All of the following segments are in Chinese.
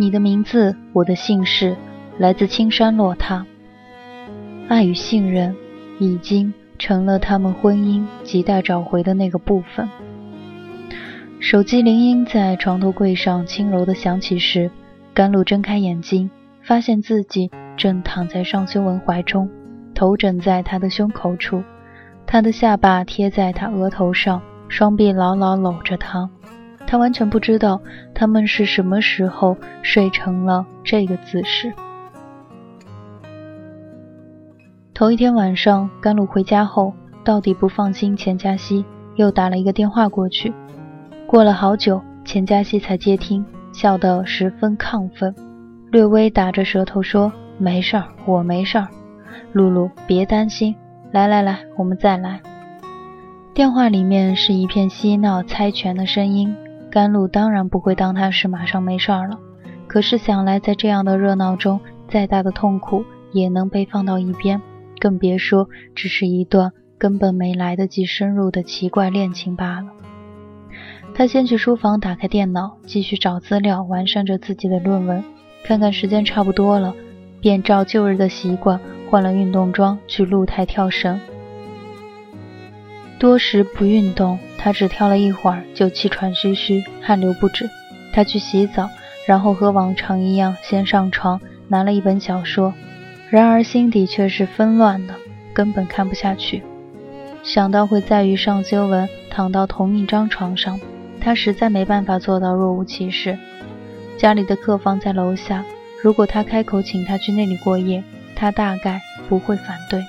你的名字，我的姓氏，来自青山落榻。爱与信任已经成了他们婚姻亟待找回的那个部分。手机铃音在床头柜上轻柔地响起时，甘露睁开眼睛，发现自己正躺在尚修文怀中，头枕在他的胸口处，他的下巴贴在他额头上，双臂牢牢搂着他。他完全不知道他们是什么时候睡成了这个姿势。头一天晚上，甘露回家后，到底不放心钱嘉熙，又打了一个电话过去。过了好久，钱嘉熙才接听，笑得十分亢奋，略微打着舌头说：“没事儿，我没事儿，露露别担心，来来来，我们再来。”电话里面是一片嬉闹猜拳的声音。甘露当然不会当他是马上没事儿了，可是想来在这样的热闹中，再大的痛苦也能被放到一边，更别说只是一段根本没来得及深入的奇怪恋情罢了。他先去书房打开电脑，继续找资料，完善着自己的论文。看看时间差不多了，便照旧日的习惯换了运动装去露台跳绳。多时不运动。他只跳了一会儿，就气喘吁吁，汗流不止。他去洗澡，然后和往常一样先上床，拿了一本小说。然而心底却是纷乱的，根本看不下去。想到会再与尚修文躺到同一张床上，他实在没办法做到若无其事。家里的客房在楼下，如果他开口请他去那里过夜，他大概不会反对。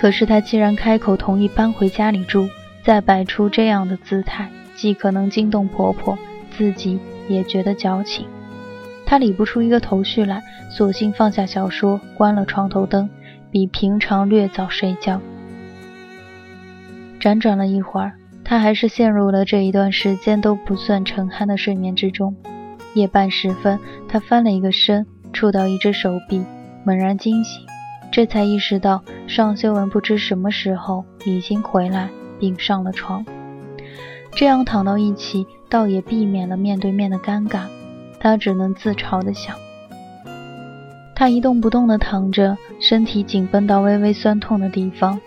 可是他既然开口同意搬回家里住，再摆出这样的姿态，既可能惊动婆婆，自己也觉得矫情。她理不出一个头绪来，索性放下小说，关了床头灯，比平常略早睡觉。辗转了一会儿，她还是陷入了这一段时间都不算沉酣的睡眠之中。夜半时分，她翻了一个身，触到一只手臂，猛然惊醒，这才意识到尚修文不知什么时候已经回来。并上了床，这样躺到一起，倒也避免了面对面的尴尬。他只能自嘲地想。他一动不动地躺着，身体紧绷到微微酸痛的地方，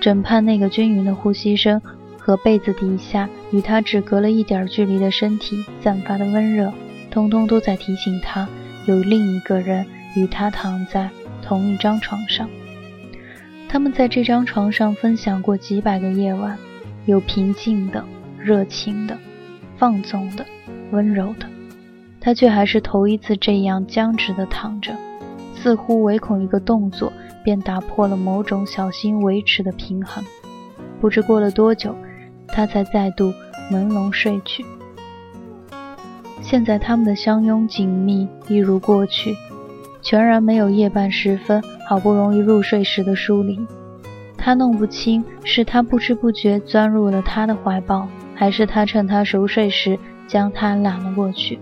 枕畔那个均匀的呼吸声和被子底下与他只隔了一点距离的身体散发的温热，通通都在提醒他，有另一个人与他躺在同一张床上。他们在这张床上分享过几百个夜晚，有平静的、热情的、放纵的、温柔的。他却还是头一次这样僵直地躺着，似乎唯恐一个动作便打破了某种小心维持的平衡。不知过了多久，他才再度朦胧睡去。现在他们的相拥紧密，一如过去。全然没有夜半时分好不容易入睡时的疏离。他弄不清是他不知不觉钻入了他的怀抱，还是他趁他熟睡时将他揽了过去。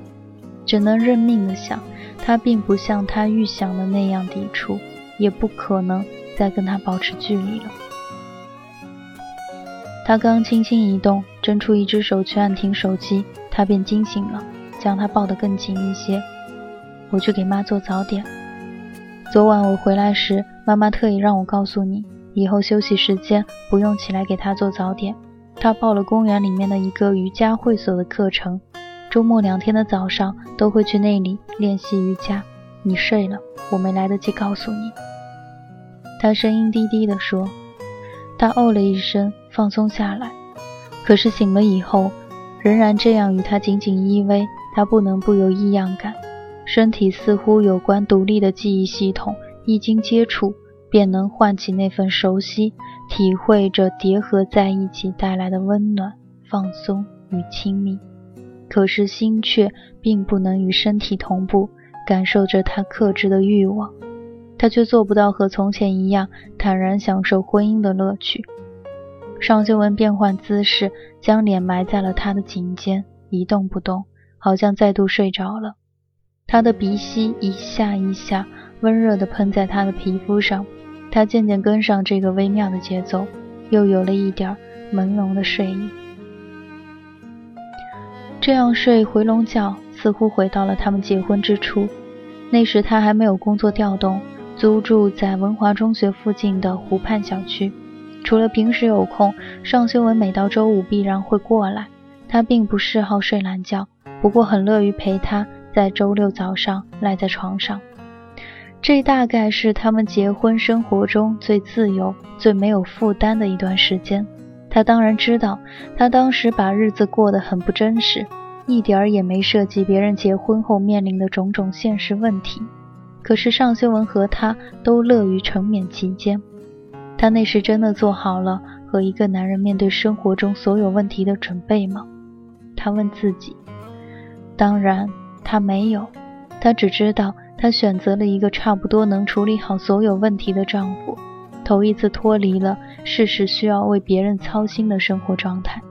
只能认命的想，他并不像他预想的那样抵触，也不可能再跟他保持距离了。他刚轻轻一动，伸出一只手去按停手机，他便惊醒了，将他抱得更紧一些。我去给妈做早点。昨晚我回来时，妈妈特意让我告诉你，以后休息时间不用起来给她做早点。他报了公园里面的一个瑜伽会所的课程，周末两天的早上都会去那里练习瑜伽。你睡了，我没来得及告诉你。他声音低低地说。他哦了一声，放松下来。可是醒了以后，仍然这样与他紧紧依偎，他不能不有异样感。身体似乎有关独立的记忆系统，一经接触便能唤起那份熟悉，体会着叠合在一起带来的温暖、放松与亲密。可是心却并不能与身体同步，感受着他克制的欲望。他却做不到和从前一样坦然享受婚姻的乐趣。尚修文变换姿势，将脸埋在了他的颈间，一动不动，好像再度睡着了。他的鼻息一下一下温热地喷在他的皮肤上，他渐渐跟上这个微妙的节奏，又有了一点朦胧的睡意。这样睡回笼觉，似乎回到了他们结婚之初。那时他还没有工作调动。租住在文华中学附近的湖畔小区。除了平时有空，尚修文每到周五必然会过来。他并不嗜好睡懒觉，不过很乐于陪他在周六早上赖在床上。这大概是他们结婚生活中最自由、最没有负担的一段时间。他当然知道，他当时把日子过得很不真实，一点儿也没涉及别人结婚后面临的种种现实问题。可是尚修文和他都乐于沉湎其间。他那时真的做好了和一个男人面对生活中所有问题的准备吗？他问自己。当然，他没有。他只知道，他选择了一个差不多能处理好所有问题的丈夫，头一次脱离了事事需要为别人操心的生活状态。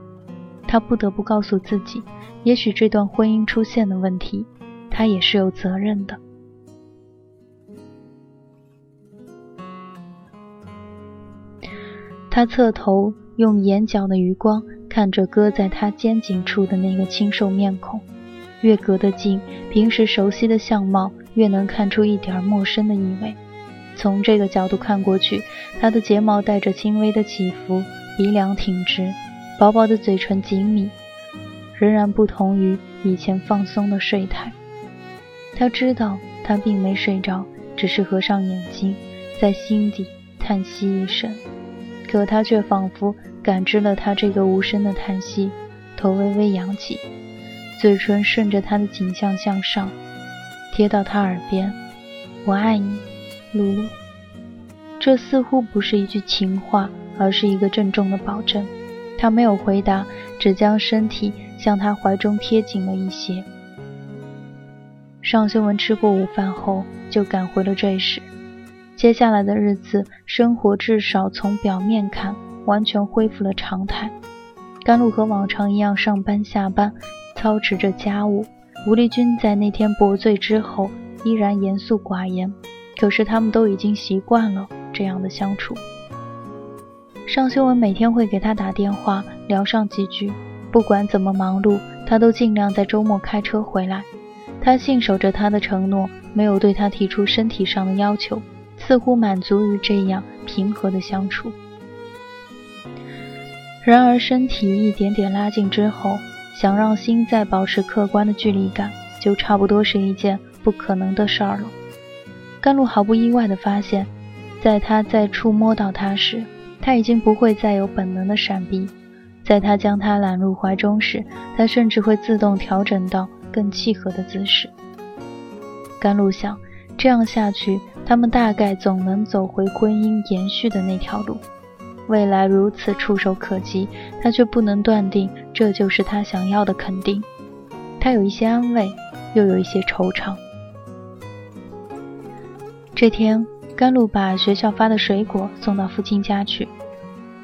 他不得不告诉自己，也许这段婚姻出现的问题，他也是有责任的。他侧头，用眼角的余光看着搁在他肩颈处的那个清瘦面孔，越隔得近，平时熟悉的相貌越能看出一点陌生的意味。从这个角度看过去，他的睫毛带着轻微的起伏，鼻梁挺直，薄薄的嘴唇紧抿，仍然不同于以前放松的睡态。他知道他并没睡着，只是合上眼睛，在心底叹息一声。可他却仿佛感知了他这个无声的叹息，头微微扬起，嘴唇顺着他的颈项向上，贴到他耳边：“我爱你，露露。”这似乎不是一句情话，而是一个郑重的保证。他没有回答，只将身体向他怀中贴紧了一些。尚修文吃过午饭后，就赶回了这时。接下来的日子，生活至少从表面看，完全恢复了常态。甘露和往常一样上班下班，操持着家务。吴丽君在那天薄醉之后，依然严肃寡言，可是他们都已经习惯了这样的相处。尚修文每天会给他打电话聊上几句，不管怎么忙碌，他都尽量在周末开车回来。他信守着他的承诺，没有对他提出身体上的要求。似乎满足于这样平和的相处，然而身体一点点拉近之后，想让心再保持客观的距离感，就差不多是一件不可能的事儿了。甘露毫不意外地发现，在他再触摸到他时，他已经不会再有本能的闪避；在他将他揽入怀中时，他甚至会自动调整到更契合的姿势。甘露想，这样下去。他们大概总能走回婚姻延续的那条路，未来如此触手可及，他却不能断定这就是他想要的肯定。他有一些安慰，又有一些惆怅。这天，甘露把学校发的水果送到父亲家去，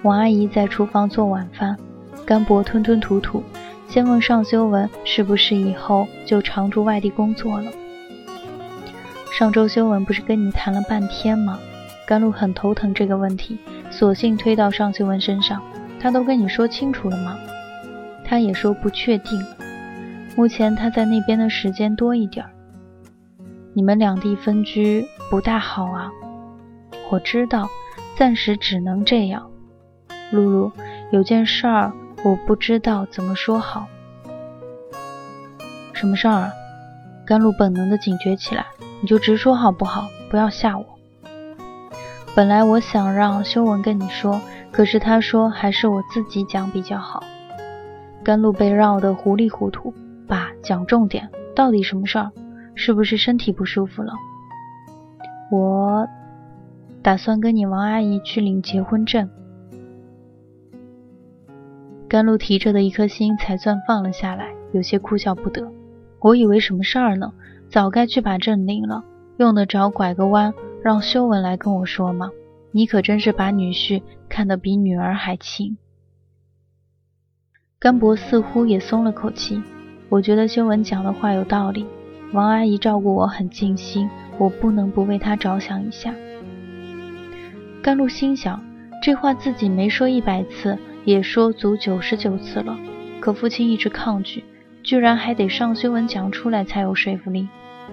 王阿姨在厨房做晚饭，甘博吞吞吐吐，先问尚修文是不是以后就常驻外地工作了。上周修文不是跟你谈了半天吗？甘露很头疼这个问题，索性推到尚修文身上。他都跟你说清楚了吗？他也说不确定。目前他在那边的时间多一点儿。你们两地分居不大好啊。我知道，暂时只能这样。露露，有件事儿我不知道怎么说好。什么事儿啊？甘露本能的警觉起来，你就直说好不好？不要吓我。本来我想让修文跟你说，可是他说还是我自己讲比较好。甘露被绕得糊里糊涂，爸，讲重点，到底什么事儿？是不是身体不舒服了？我打算跟你王阿姨去领结婚证。甘露提着的一颗心才算放了下来，有些哭笑不得。我以为什么事儿呢？早该去把证领了，用得着拐个弯让修文来跟我说吗？你可真是把女婿看得比女儿还亲。甘博似乎也松了口气，我觉得修文讲的话有道理。王阿姨照顾我很尽心，我不能不为她着想一下。甘露心想，这话自己没说一百次，也说足九十九次了，可父亲一直抗拒。居然还得上修文讲出来才有说服力，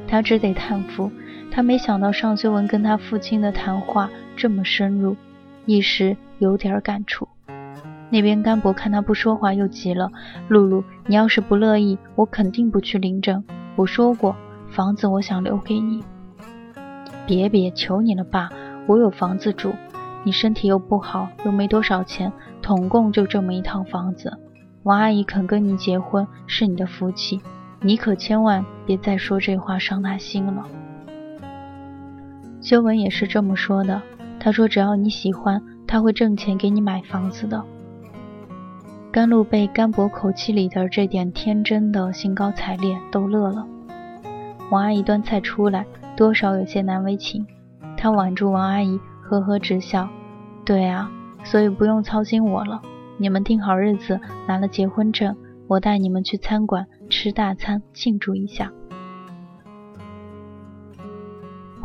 他只得叹服。他没想到尚修文跟他父亲的谈话这么深入，一时有点感触。那边甘博看他不说话，又急了：“露露，你要是不乐意，我肯定不去领证。我说过，房子我想留给你。”“别别，求你了，爸，我有房子住。你身体又不好，又没多少钱，统共就这么一套房子。”王阿姨肯跟你结婚是你的福气，你可千万别再说这话伤她心了。修文也是这么说的，他说只要你喜欢，他会挣钱给你买房子的。甘露被甘博口气里的这点天真的兴高采烈逗乐了。王阿姨端菜出来，多少有些难为情，她挽住王阿姨，呵呵直笑。对啊，所以不用操心我了。你们定好日子，拿了结婚证，我带你们去餐馆吃大餐庆祝一下。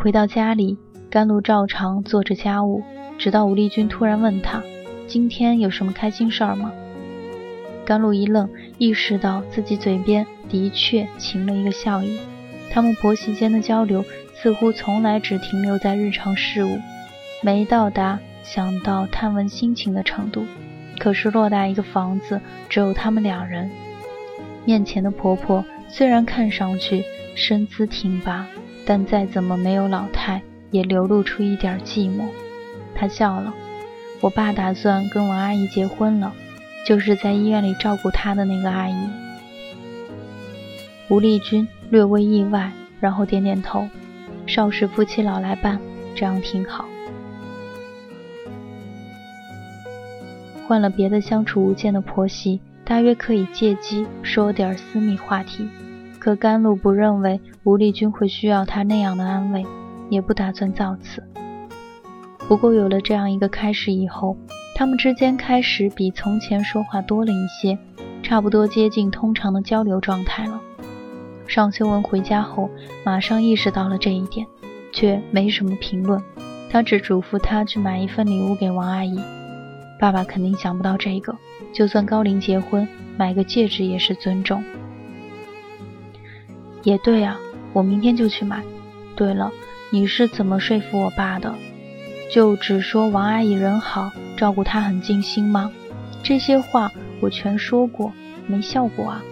回到家里，甘露照常做着家务，直到吴丽君突然问他：“今天有什么开心事儿吗？”甘露一愣，意识到自己嘴边的确噙了一个笑意。他们婆媳间的交流似乎从来只停留在日常事务，没到达想到探问心情的程度。可是偌大一个房子，只有他们两人。面前的婆婆虽然看上去身姿挺拔，但再怎么没有老态，也流露出一点寂寞。她笑了：“我爸打算跟王阿姨结婚了，就是在医院里照顾她的那个阿姨。”吴丽君略微意外，然后点点头：“少时夫妻老来伴，这样挺好。”换了别的相处无间的婆媳，大约可以借机说点私密话题。可甘露不认为吴丽君会需要他那样的安慰，也不打算造次。不过有了这样一个开始以后，他们之间开始比从前说话多了一些，差不多接近通常的交流状态了。尚修文回家后，马上意识到了这一点，却没什么评论。他只嘱咐他去买一份礼物给王阿姨。爸爸肯定想不到这个，就算高龄结婚，买个戒指也是尊重。也对啊，我明天就去买。对了，你是怎么说服我爸的？就只说王阿姨人好，照顾他很尽心吗？这些话我全说过，没效果啊。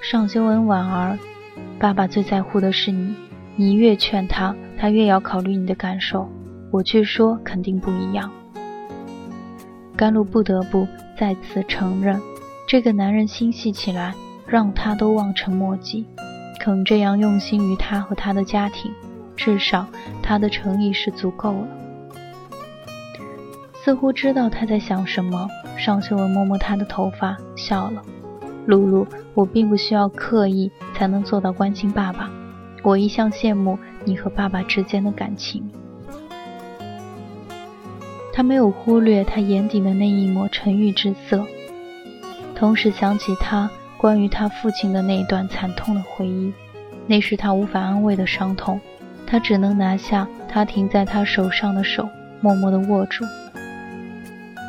尚修文婉儿，爸爸最在乎的是你，你越劝他，他越要考虑你的感受。我去说，肯定不一样。甘露不得不再次承认，这个男人心细起来，让他都望尘莫及。肯这样用心于他和他的家庭，至少他的诚意是足够了。似乎知道他在想什么，尚秀文摸摸他的头发，笑了：“露露，我并不需要刻意才能做到关心爸爸，我一向羡慕你和爸爸之间的感情。”他没有忽略他眼底的那一抹沉郁之色，同时想起他关于他父亲的那一段惨痛的回忆，那是他无法安慰的伤痛，他只能拿下他停在他手上的手，默默地握住。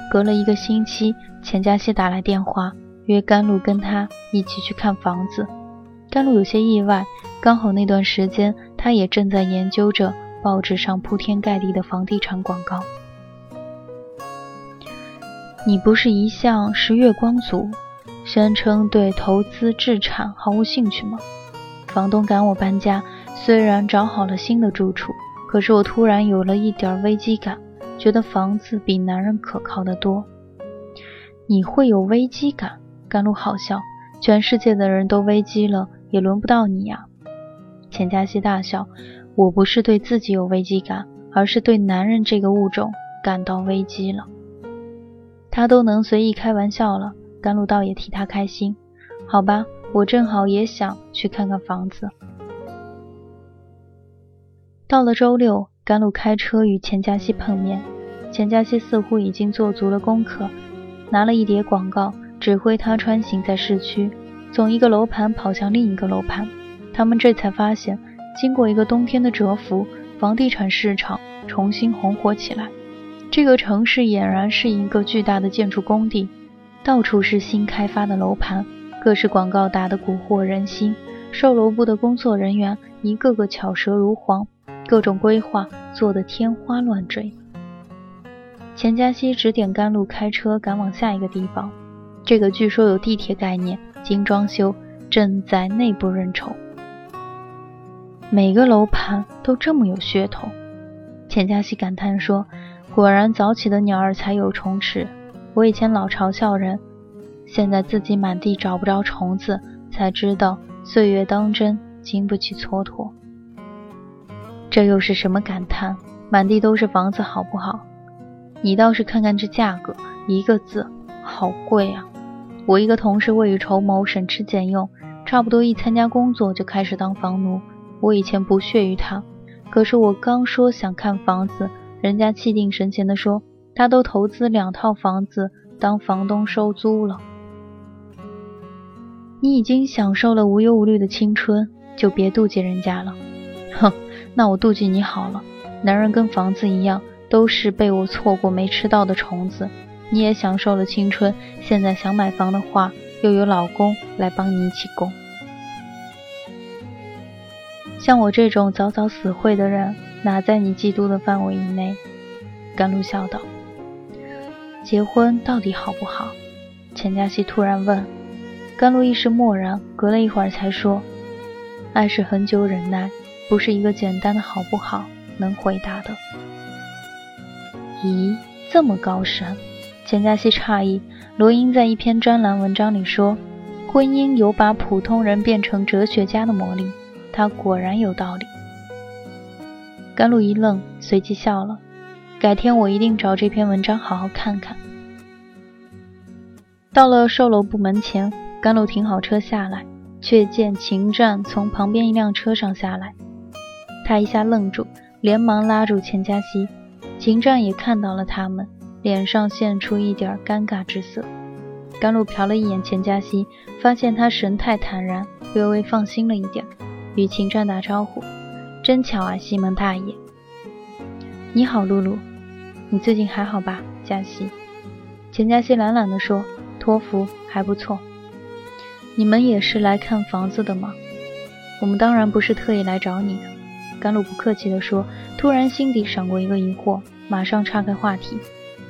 隔了一个星期，钱嘉熙打来电话，约甘露跟他一起去看房子。甘露有些意外，刚好那段时间他也正在研究着报纸上铺天盖地的房地产广告。你不是一向是月光族，宣称对投资置产毫无兴趣吗？房东赶我搬家，虽然找好了新的住处，可是我突然有了一点危机感，觉得房子比男人可靠得多。你会有危机感？甘露好笑，全世界的人都危机了，也轮不到你呀。钱嘉熙大笑，我不是对自己有危机感，而是对男人这个物种感到危机了。他都能随意开玩笑了，甘露倒也替他开心。好吧，我正好也想去看看房子。到了周六，甘露开车与钱嘉熙碰面，钱嘉熙似乎已经做足了功课，拿了一叠广告，指挥他穿行在市区，从一个楼盘跑向另一个楼盘。他们这才发现，经过一个冬天的蛰伏，房地产市场重新红火起来。这个城市俨然是一个巨大的建筑工地，到处是新开发的楼盘，各式广告打得蛊惑人心。售楼部的工作人员一个个巧舌如簧，各种规划做得天花乱坠。钱嘉熙指点甘露开车赶往下一个地方，这个据说有地铁概念、精装修，正在内部认筹。每个楼盘都这么有噱头，钱嘉熙感叹说。果然早起的鸟儿才有虫吃。我以前老嘲笑人，现在自己满地找不着虫子，才知道岁月当真经不起蹉跎。这又是什么感叹？满地都是房子，好不好？你倒是看看这价格，一个字，好贵啊！我一个同事未雨绸缪，省吃俭用，差不多一参加工作就开始当房奴。我以前不屑于他，可是我刚说想看房子。人家气定神闲地说：“他都投资两套房子当房东收租了。你已经享受了无忧无虑的青春，就别妒忌人家了。”哼，那我妒忌你好了。男人跟房子一样，都是被我错过没吃到的虫子。你也享受了青春，现在想买房的话，又有老公来帮你一起供。像我这种早早死会的人。哪在你嫉妒的范围以内？甘露笑道。结婚到底好不好？钱嘉熙突然问。甘露一时默然，隔了一会儿才说：“爱是很久忍耐，不是一个简单的好不好能回答的。”咦，这么高深？钱嘉熙诧异。罗英在一篇专栏文章里说：“婚姻有把普通人变成哲学家的魔力。”他果然有道理。甘露一愣，随即笑了。改天我一定找这篇文章好好看看。到了售楼部门前，甘露停好车下来，却见秦战从旁边一辆车上下来。他一下愣住，连忙拉住钱嘉熙。秦战也看到了他们，脸上现出一点尴尬之色。甘露瞟了一眼钱嘉熙，发现他神态坦然，略微放心了一点，与秦战打招呼。真巧啊，西门大爷！你好，露露，你最近还好吧？嘉熙，钱嘉熙懒懒地说：“托福还不错。”你们也是来看房子的吗？我们当然不是特意来找你的。甘露不客气地说，突然心底闪过一个疑惑，马上岔开话题：“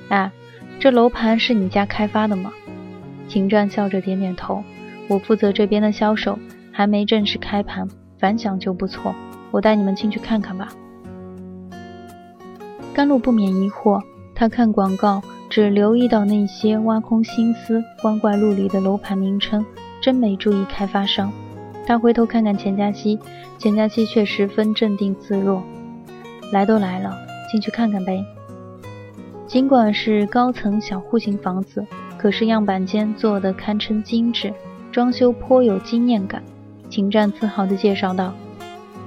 哎，这楼盘是你家开发的吗？”秦战笑着点点头：“我负责这边的销售，还没正式开盘，反响就不错。”我带你们进去看看吧。甘露不免疑惑，他看广告只留意到那些挖空心思、光怪陆离的楼盘名称，真没注意开发商。他回头看看钱嘉熙，钱嘉熙却十分镇定自若。来都来了，进去看看呗。尽管是高层小户型房子，可是样板间做的堪称精致，装修颇有惊艳感。秦战自豪地介绍道。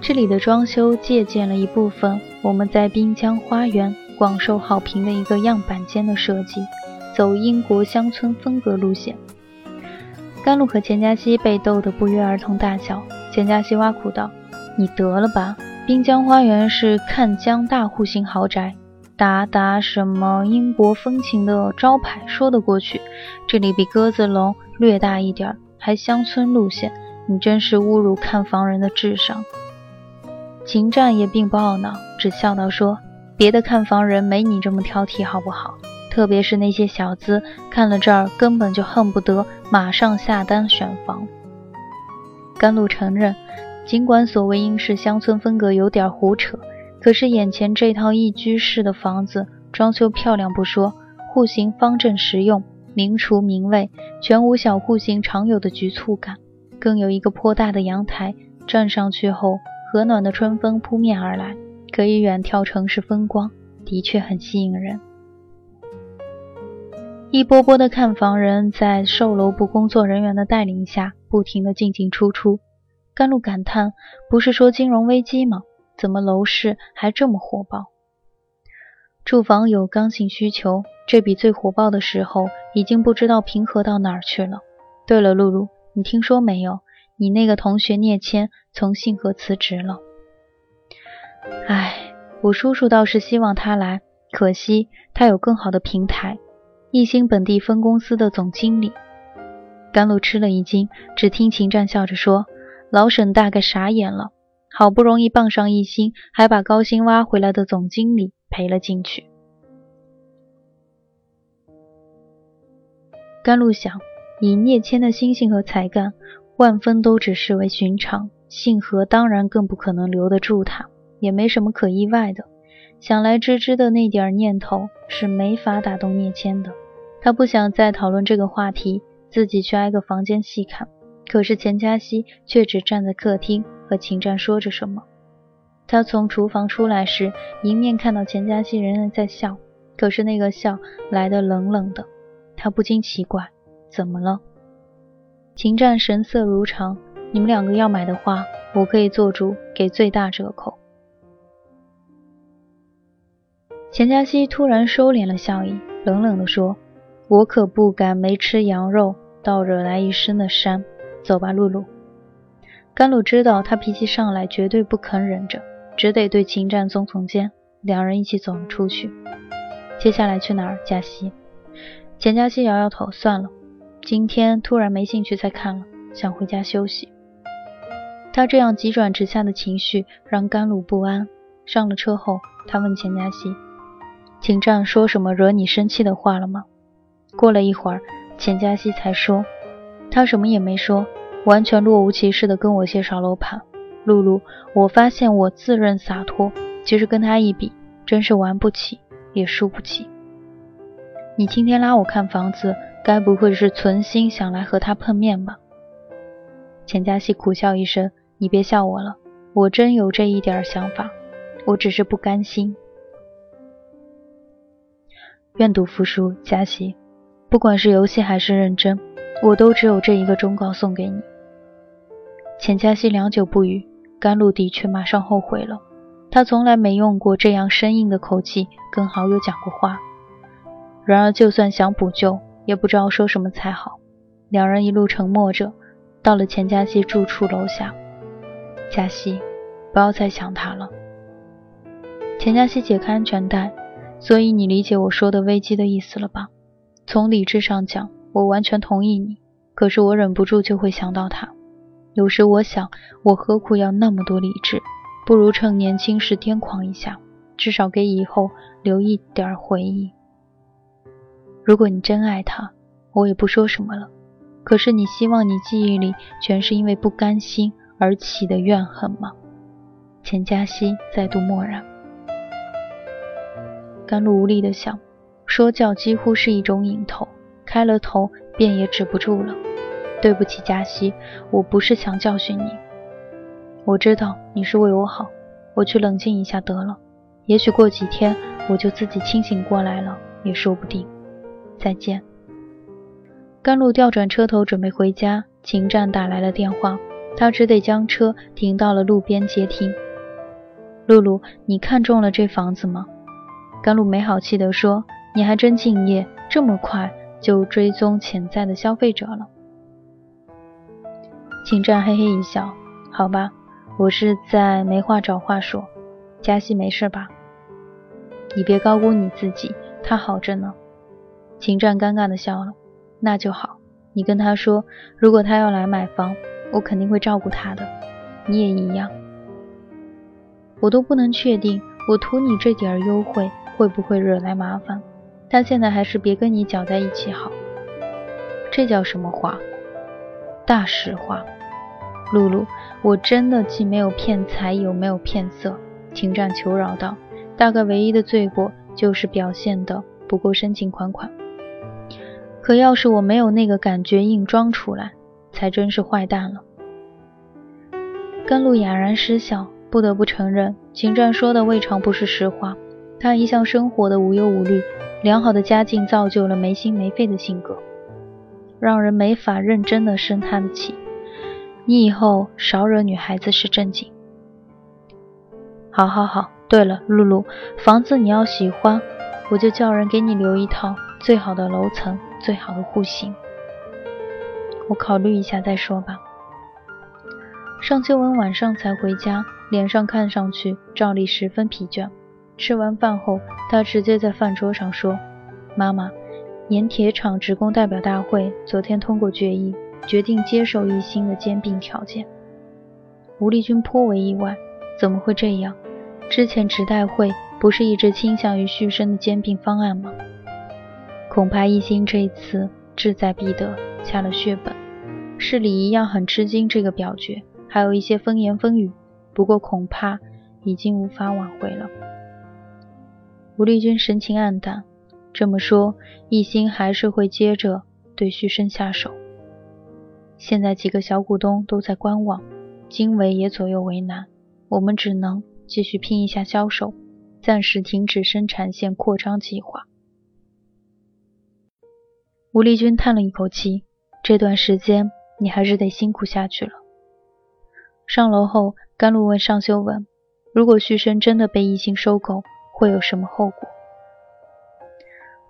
这里的装修借鉴了一部分我们在滨江花园广受好评的一个样板间的设计，走英国乡村风格路线。甘露和钱嘉熙被逗得不约而同大笑。钱嘉熙挖苦道：“你得了吧，滨江花园是看江大户型豪宅，打打什么英国风情的招牌说得过去。这里比鸽子笼略大一点，还乡村路线，你真是侮辱看房人的智商。”秦战也并不懊恼，只笑道说：“别的看房人没你这么挑剔，好不好？特别是那些小资，看了这儿根本就恨不得马上下单选房。甘露承认，尽管所谓英式乡村风格有点胡扯，可是眼前这套一居室的房子，装修漂亮不说，户型方正实用，明厨明卫，全无小户型常有的局促感，更有一个颇大的阳台，站上去后，和暖的春风扑面而来，可以远眺城市风光，的确很吸引人。一波波的看房人在售楼部工作人员的带领下，不停的进进出出。甘露感叹：“不是说金融危机吗？怎么楼市还这么火爆？”住房有刚性需求，这比最火爆的时候已经不知道平和到哪儿去了。对了，露露，你听说没有？你那个同学聂谦从信和辞职了。唉，我叔叔倒是希望他来，可惜他有更好的平台。一星本地分公司的总经理甘露吃了一惊，只听秦战笑着说：“老沈大概傻眼了，好不容易傍上一星，还把高薪挖回来的总经理赔了进去。”甘露想，以聂谦的心性和才干，万分都只视为寻常，信和当然更不可能留得住他，也没什么可意外的。想来芝芝的那点念头是没法打动聂谦的，他不想再讨论这个话题，自己去挨个房间细看。可是钱嘉熙却只站在客厅和秦战说着什么。他从厨房出来时，迎面看到钱嘉熙仍然在笑，可是那个笑来得冷冷的，他不禁奇怪，怎么了？秦战神色如常，你们两个要买的话，我可以做主给最大折扣。钱嘉熙突然收敛了笑意，冷冷地说：“我可不敢没吃羊肉，倒惹来一身的膻。走吧，露露。”甘露知道他脾气上来绝对不肯忍着，只得对秦战耸耸肩，两人一起走了出去。接下来去哪儿？嘉熙。钱嘉熙摇摇头，算了，今天突然没兴趣再看了，想回家休息。他这样急转直下的情绪让甘露不安。上了车后，他问钱嘉熙。秦战说什么惹你生气的话了吗？过了一会儿，钱嘉熙才说，他什么也没说，完全若无其事的跟我介绍楼盘。露露，我发现我自认洒脱，其实跟他一比，真是玩不起，也输不起。你今天拉我看房子，该不会是存心想来和他碰面吧？钱嘉熙苦笑一声，你别笑我了，我真有这一点想法，我只是不甘心。愿赌服输，嘉熙。不管是游戏还是认真，我都只有这一个忠告送给你。钱嘉熙良久不语，甘露迪却马上后悔了。他从来没用过这样生硬的口气跟好友讲过话。然而，就算想补救，也不知道说什么才好。两人一路沉默着，到了钱嘉熙住处楼下。嘉熙，不要再想他了。钱嘉熙解开安全带。所以你理解我说的危机的意思了吧？从理智上讲，我完全同意你。可是我忍不住就会想到他。有时我想，我何苦要那么多理智？不如趁年轻时癫狂一下，至少给以后留一点回忆。如果你真爱他，我也不说什么了。可是你希望你记忆里全是因为不甘心而起的怨恨吗？钱嘉熙再度默然。甘露无力的想，说教几乎是一种瘾头，开了头便也止不住了。对不起，嘉熙，我不是想教训你。我知道你是为我好，我去冷静一下得了。也许过几天我就自己清醒过来了，也说不定。再见。甘露调转车头准备回家，秦战打来了电话，他只得将车停到了路边接听。露露，你看中了这房子吗？甘露没好气地说：“你还真敬业，这么快就追踪潜在的消费者了。”秦战嘿嘿一笑：“好吧，我是在没话找话说。佳熙没事吧？你别高估你自己，他好着呢。”秦战尴尬地笑了：“那就好，你跟他说，如果他要来买房，我肯定会照顾他的。你也一样。我都不能确定，我图你这点优惠。”会不会惹来麻烦？他现在还是别跟你搅在一起好。这叫什么话？大实话。露露，我真的既没有骗财，又没有骗色。秦战求饶道：“大概唯一的罪过就是表现的不够深情款款。可要是我没有那个感觉硬装出来，才真是坏蛋了。”甘露哑然失笑，不得不承认，秦战说的未尝不是实话。他一向生活的无忧无虑，良好的家境造就了没心没肺的性格，让人没法认真的生他的气。你以后少惹女孩子是正经。好好好，对了，露露，房子你要喜欢，我就叫人给你留一套最好的楼层，最好的户型。我考虑一下再说吧。尚秋文晚上才回家，脸上看上去照例十分疲倦。吃完饭后，他直接在饭桌上说：“妈妈，盐铁厂职工代表大会昨天通过决议，决定接受一星的兼并条件。”吴立军颇为意外，怎么会这样？之前职代会不是一直倾向于旭升的兼并方案吗？恐怕一心这一次志在必得，下了血本。市里一样很吃惊这个表决。还有一些风言风语，不过恐怕已经无法挽回了。吴立军神情黯淡，这么说，一心还是会接着对旭升下手。现在几个小股东都在观望，经纬也左右为难，我们只能继续拼一下销售，暂时停止生产线扩张计划。吴丽君叹了一口气，这段时间你还是得辛苦下去了。上楼后，甘露问尚修文：“如果旭升真的被异性收购，会有什么后果？”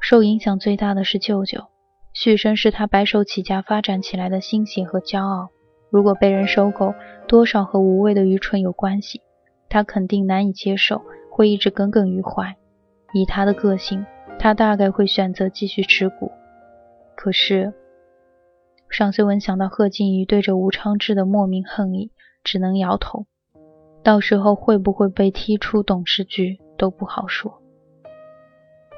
受影响最大的是舅舅。旭升是他白手起家发展起来的欣喜和骄傲，如果被人收购，多少和无谓的愚蠢有关系。他肯定难以接受，会一直耿耿于怀。以他的个性，他大概会选择继续持股。可是，尚修文想到贺静怡对着吴昌志的莫名恨意。只能摇头，到时候会不会被踢出董事局都不好说。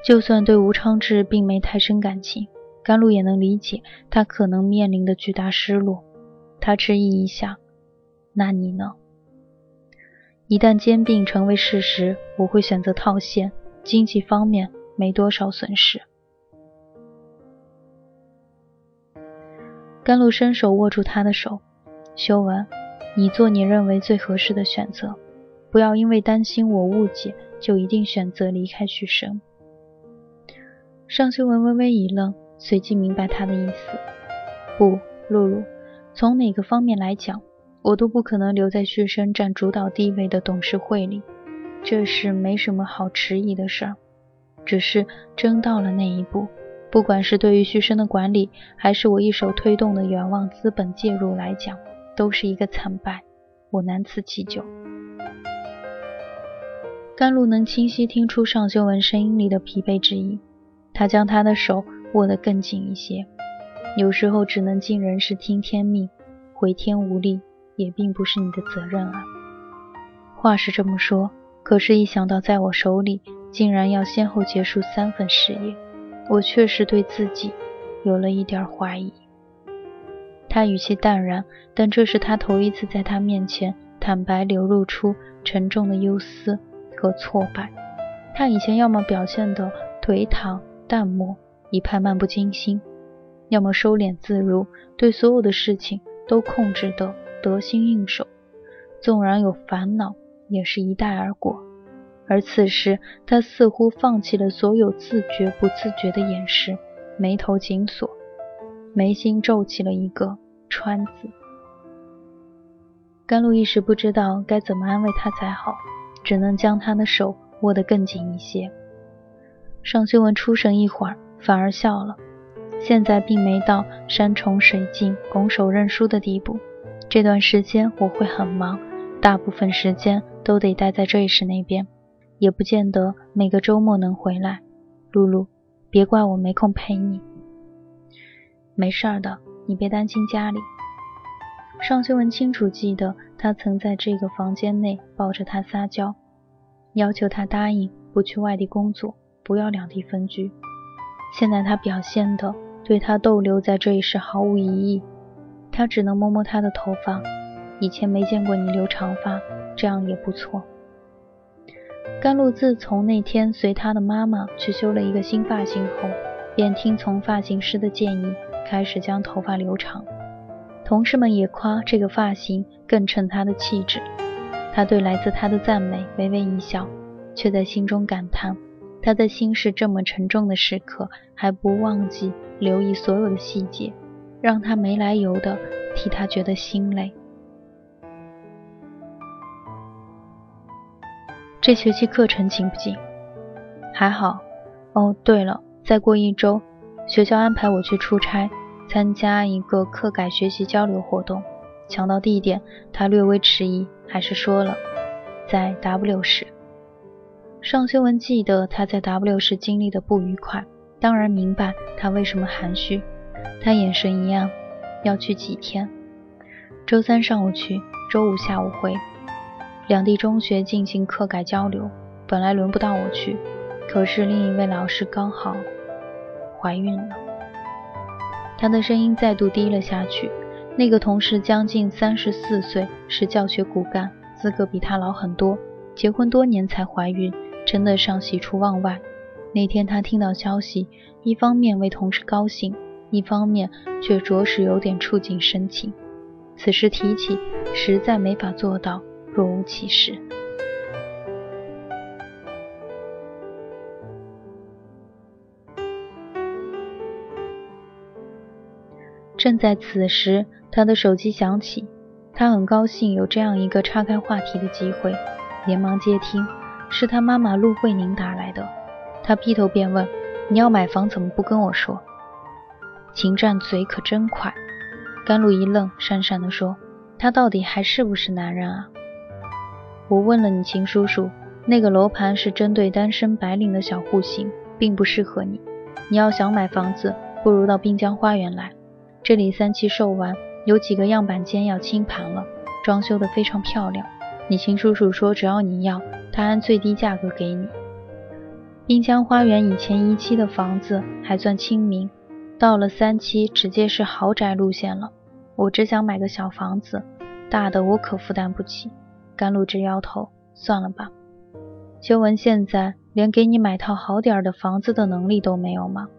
就算对吴昌志并没太深感情，甘露也能理解他可能面临的巨大失落。他迟疑一下，那你呢？一旦兼并成为事实，我会选择套现，经济方面没多少损失。甘露伸手握住他的手，修文。你做你认为最合适的选择，不要因为担心我误解，就一定选择离开许生。尚修文微微一愣，随即明白他的意思。不，露露，从哪个方面来讲，我都不可能留在旭升占主导地位的董事会里，这是没什么好迟疑的事儿。只是真到了那一步，不管是对于旭升的管理，还是我一手推动的远望资本介入来讲。都是一个惨败，我难辞其咎。甘露能清晰听出尚修文声音里的疲惫之意，他将他的手握得更紧一些。有时候只能尽人事听天命，回天无力，也并不是你的责任啊。话是这么说，可是，一想到在我手里竟然要先后结束三份事业，我确实对自己有了一点怀疑。他语气淡然，但这是他头一次在他面前坦白流露出沉重的忧思和挫败。他以前要么表现得颓唐淡漠，一派漫不经心，要么收敛自如，对所有的事情都控制得得心应手，纵然有烦恼，也是一带而过。而此时，他似乎放弃了所有自觉不自觉的掩饰，眉头紧锁。眉心皱起了一个川字，甘露一时不知道该怎么安慰他才好，只能将他的手握得更紧一些。尚修文出神一会儿，反而笑了。现在并没到山穷水尽、拱手认输的地步。这段时间我会很忙，大部分时间都得待在瑞士那边，也不见得每个周末能回来。露露，别怪我没空陪你。没事儿的，你别担心家里。尚修文清楚记得，他曾在这个房间内抱着他撒娇，要求他答应不去外地工作，不要两地分居。现在他表现的对他逗留在这里时毫无疑义。他只能摸摸她的头发，以前没见过你留长发，这样也不错。甘露自从那天随他的妈妈去修了一个新发型后，便听从发型师的建议，开始将头发留长。同事们也夸这个发型更衬她的气质。他对来自她的赞美微微一笑，却在心中感叹：他在心事这么沉重的时刻，还不忘记留意所有的细节。让他没来由的替他觉得心累。这学期课程紧不紧？还好。哦，对了，再过一周，学校安排我去出差，参加一个课改学习交流活动。抢到地点，他略微迟疑，还是说了，在 W 市。尚修文记得他在 W 市经历的不愉快，当然明白他为什么含蓄。他眼神一暗，要去几天？周三上午去，周五下午回。两地中学进行课改交流，本来轮不到我去，可是另一位老师刚好怀孕了。他的声音再度低了下去。那个同事将近三十四岁，是教学骨干，资格比他老很多，结婚多年才怀孕，真的上喜出望外。那天他听到消息，一方面为同事高兴。一方面却着实有点触景生情，此时提起，实在没法做到若无其事。正在此时，他的手机响起，他很高兴有这样一个岔开话题的机会，连忙接听，是他妈妈陆慧宁打来的。他劈头便问：“你要买房，怎么不跟我说？”秦战嘴可真快，甘露一愣，讪讪地说：“他到底还是不是男人啊？”我问了你秦叔叔，那个楼盘是针对单身白领的小户型，并不适合你。你要想买房子，不如到滨江花园来，这里三期售完，有几个样板间要清盘了，装修的非常漂亮。你秦叔叔说，只要你要，他按最低价格给你。滨江花园以前一期的房子还算亲民。到了三期，直接是豪宅路线了。我只想买个小房子，大的我可负担不起。甘露直摇头，算了吧。修文现在连给你买套好点的房子的能力都没有吗？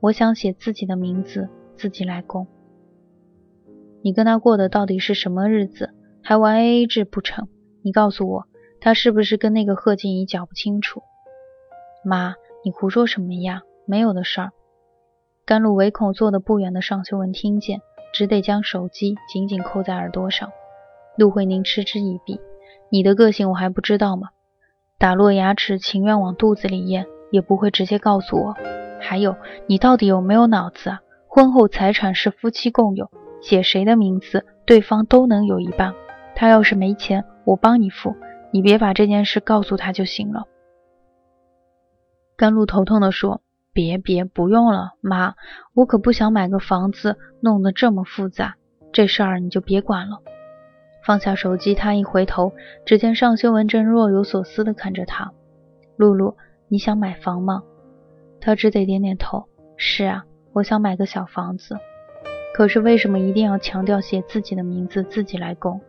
我想写自己的名字，自己来供。你跟他过的到底是什么日子？还玩 AA 制不成？你告诉我，他是不是跟那个贺静怡搅不清楚？妈，你胡说什么呀？没有的事儿。甘露唯恐坐得不远的尚修文听见，只得将手机紧紧扣在耳朵上。陆慧宁嗤之以鼻：“你的个性我还不知道吗？打落牙齿情愿往肚子里咽，也不会直接告诉我。还有，你到底有没有脑子啊？婚后财产是夫妻共有，写谁的名字，对方都能有一半。他要是没钱，我帮你付，你别把这件事告诉他就行了。”甘露头痛地说。别别不用了，妈，我可不想买个房子弄得这么复杂，这事儿你就别管了。放下手机，他一回头，只见尚修文正若有所思地看着他。露露，你想买房吗？他只得点点头。是啊，我想买个小房子。可是为什么一定要强调写自己的名字，自己来供？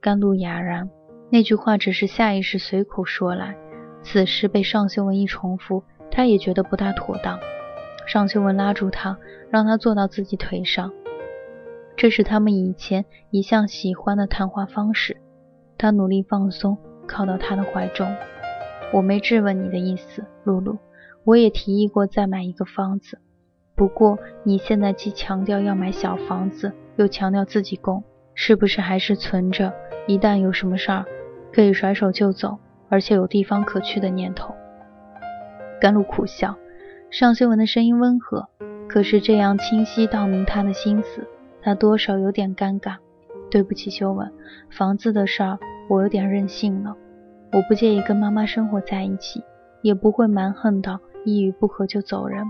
甘露哑然，那句话只是下意识随口说来，此时被尚修文一重复。他也觉得不大妥当，尚修文拉住他，让他坐到自己腿上。这是他们以前一向喜欢的谈话方式。他努力放松，靠到他的怀中。我没质问你的意思，露露。我也提议过再买一个房子，不过你现在既强调要买小房子，又强调自己供，是不是还是存着一旦有什么事儿可以甩手就走，而且有地方可去的念头？甘露苦笑，尚修文的声音温和，可是这样清晰道明他的心思，他多少有点尴尬。对不起，修文，房子的事儿我有点任性了。我不介意跟妈妈生活在一起，也不会蛮横到一语不合就走人。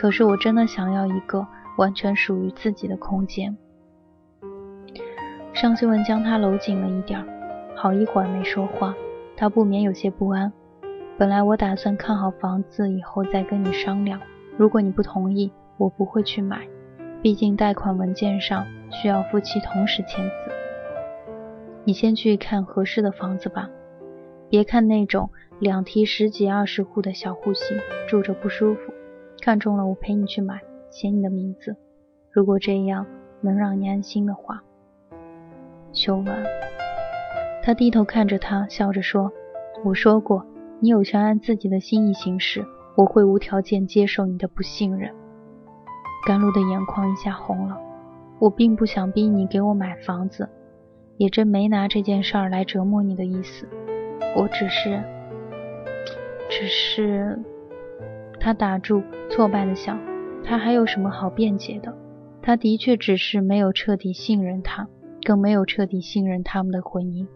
可是我真的想要一个完全属于自己的空间。尚修文将他搂紧了一点，好一会儿没说话，他不免有些不安。本来我打算看好房子以后再跟你商量。如果你不同意，我不会去买，毕竟贷款文件上需要夫妻同时签字。你先去看合适的房子吧，别看那种两梯十几二十户的小户型，住着不舒服。看中了，我陪你去买，写你的名字。如果这样能让你安心的话，修文。他低头看着他，笑着说：“我说过。”你有权按自己的心意行事，我会无条件接受你的不信任。甘露的眼眶一下红了。我并不想逼你给我买房子，也真没拿这件事儿来折磨你的意思。我只是，只是……他打住，挫败的想，他还有什么好辩解的？他的确只是没有彻底信任他，更没有彻底信任他们的婚姻。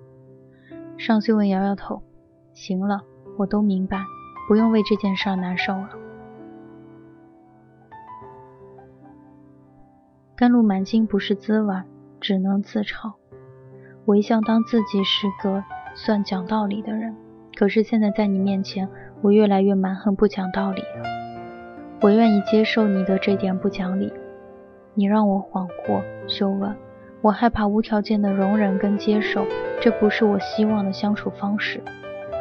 尚修文摇摇头，行了。我都明白，不用为这件事难受了。甘露满心不是滋味，只能自嘲。我一向当自己是个算讲道理的人，可是现在在你面前，我越来越蛮横不讲道理了。我愿意接受你的这点不讲理，你让我恍惚。修文，我害怕无条件的容忍跟接受，这不是我希望的相处方式。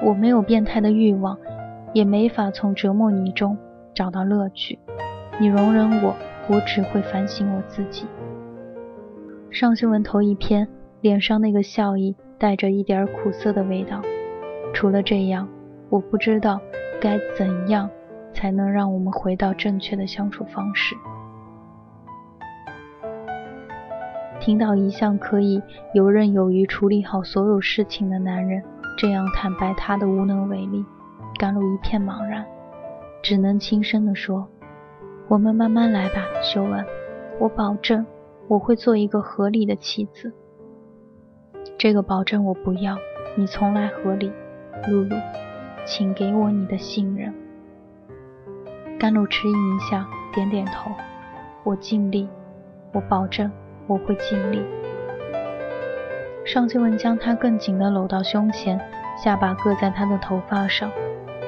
我没有变态的欲望，也没法从折磨你中找到乐趣。你容忍我，我只会反省我自己。尚修文头一偏，脸上那个笑意带着一点苦涩的味道。除了这样，我不知道该怎样才能让我们回到正确的相处方式。听到一向可以游刃有余处理好所有事情的男人。这样坦白他的无能为力，甘露一片茫然，只能轻声地说：“我们慢慢来吧，修文。我保证我会做一个合理的妻子。这个保证我不要，你从来合理。露露，请给我你的信任。”甘露迟疑一下，点点头：“我尽力，我保证我会尽力。”尚修文将他更紧地搂到胸前，下巴搁在他的头发上。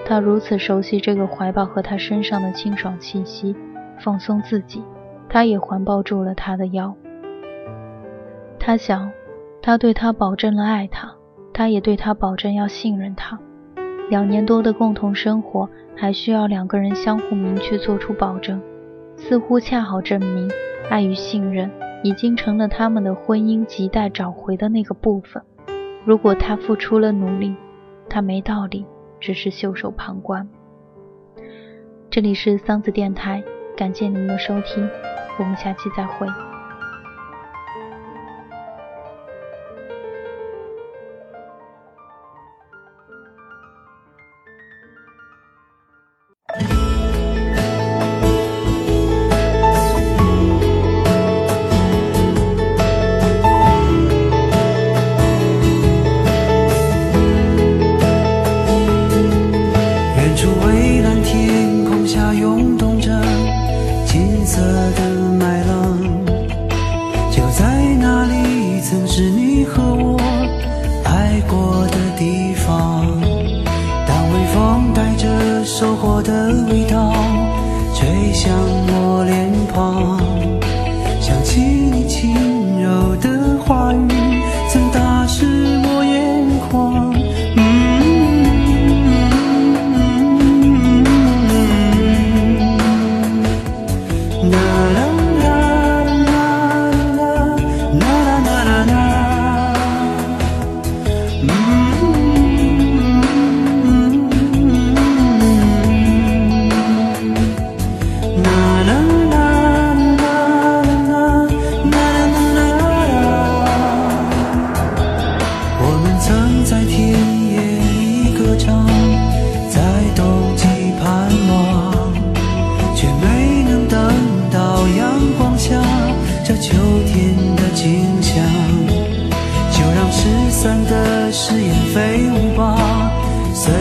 他如此熟悉这个怀抱和他身上的清爽气息，放松自己，他也环抱住了他的腰。他想，他对他保证了爱他，他也对他保证要信任他。两年多的共同生活，还需要两个人相互明确做出保证，似乎恰好证明爱与信任。已经成了他们的婚姻亟待找回的那个部分。如果他付出了努力，他没道理只是袖手旁观。这里是桑子电台，感谢您的收听，我们下期再会。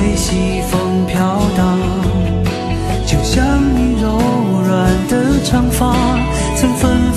随西风飘荡就像你柔软的长发曾分